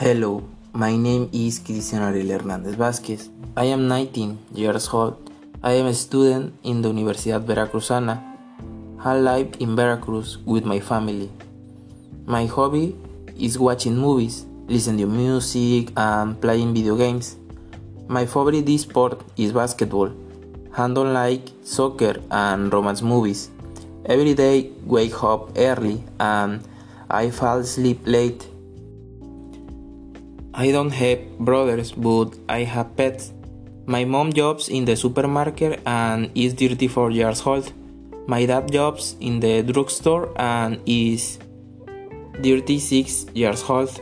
Hello, my name is Cristian Ariel Hernández Vázquez. I am 19 years old. I am a student in the Universidad Veracruzana. I live in Veracruz with my family. My hobby is watching movies, listening to music, and playing video games. My favorite sport is basketball. I don't like soccer and romance movies. Every day wake up early and I fall asleep late. I don't have brothers, but I have pets. My mom jobs in the supermarket and is 34 years old. My dad jobs in the drugstore and is 36 years old.